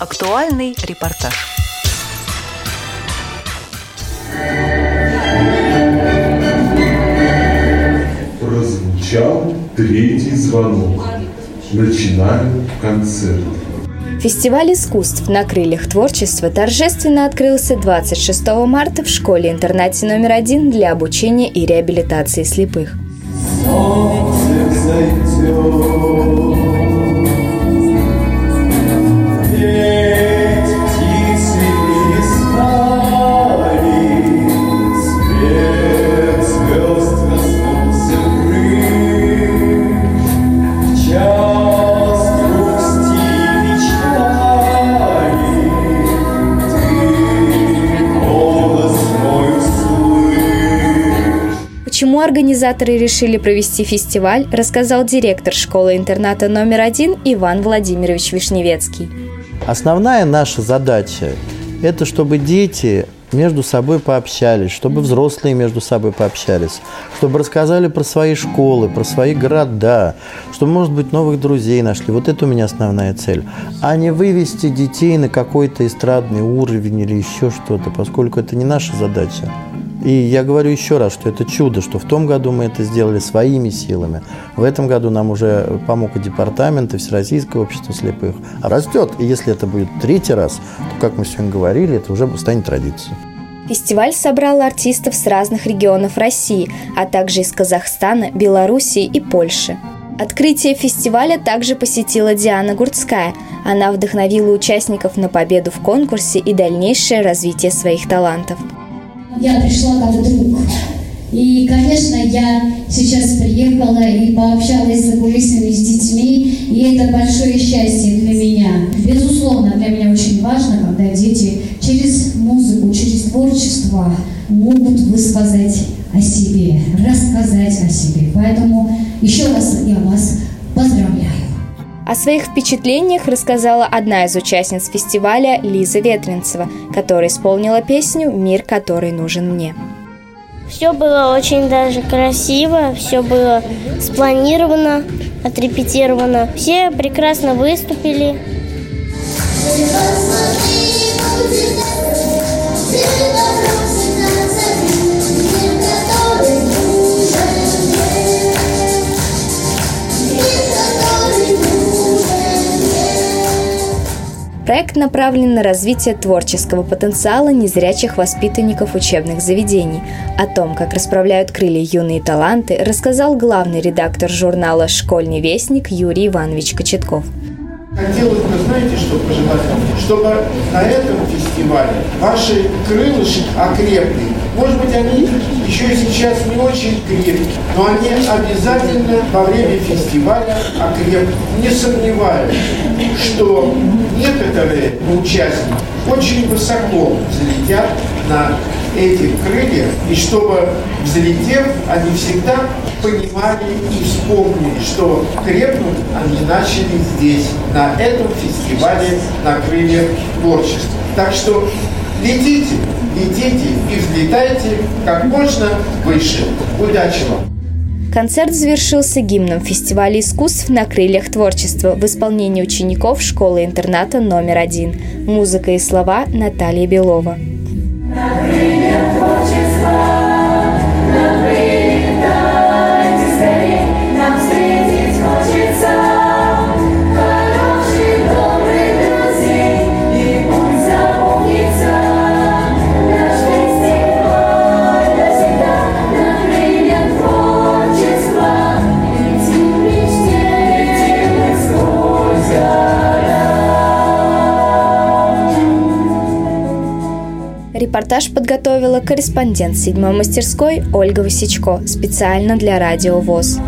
Актуальный репортаж. Прозвучал третий звонок. Начинаем концерт. Фестиваль искусств «На крыльях творчества» торжественно открылся 26 марта в школе-интернате номер один для обучения и реабилитации слепых. Почему организаторы решили провести фестиваль, рассказал директор школы-интерната номер один Иван Владимирович Вишневецкий. Основная наша задача – это чтобы дети между собой пообщались, чтобы взрослые между собой пообщались, чтобы рассказали про свои школы, про свои города, чтобы, может быть, новых друзей нашли. Вот это у меня основная цель. А не вывести детей на какой-то эстрадный уровень или еще что-то, поскольку это не наша задача. И я говорю еще раз, что это чудо, что в том году мы это сделали своими силами. В этом году нам уже помог и департамент, и Всероссийское общество слепых. А растет. И если это будет третий раз, то, как мы сегодня говорили, это уже станет традицией. Фестиваль собрал артистов с разных регионов России, а также из Казахстана, Белоруссии и Польши. Открытие фестиваля также посетила Диана Гурцкая. Она вдохновила участников на победу в конкурсе и дальнейшее развитие своих талантов я пришла как друг. И, конечно, я сейчас приехала и пообщалась за кулисами с детьми, и это большое счастье для меня. Безусловно, для меня очень важно, когда дети через музыку, через творчество могут высказать о себе, рассказать о себе. Поэтому еще раз я вас поздравляю. О своих впечатлениях рассказала одна из участниц фестиваля Лиза Ветренцева, которая исполнила песню «Мир, который нужен мне». Все было очень даже красиво, все было спланировано, отрепетировано. Все прекрасно выступили. Проект направлен на развитие творческого потенциала незрячих воспитанников учебных заведений. О том, как расправляют крылья юные таланты, рассказал главный редактор журнала «Школьный вестник» Юрий Иванович Кочетков. Хотелось бы, знаете, что пожелать? Чтобы на этом фестивале ваши крылышки окрепли. Может быть, они еще сейчас не очень крепкие, но они обязательно во время фестиваля окрепнут. Не сомневаюсь, что некоторые участники очень высоко взлетят на этих крыльях, и чтобы, взлетев, они всегда понимали и вспомнили, что крепнут они начали здесь, на этом фестивале на крыльях творчества. Так что летите, летите и взлетайте как можно выше. Удачи вам! Концерт завершился гимном фестиваля искусств на крыльях творчества в исполнении учеников школы-интерната номер один. Музыка и слова Наталья Белова. На Репортаж подготовила корреспондент седьмой мастерской Ольга Васечко специально для Радио ВОЗ.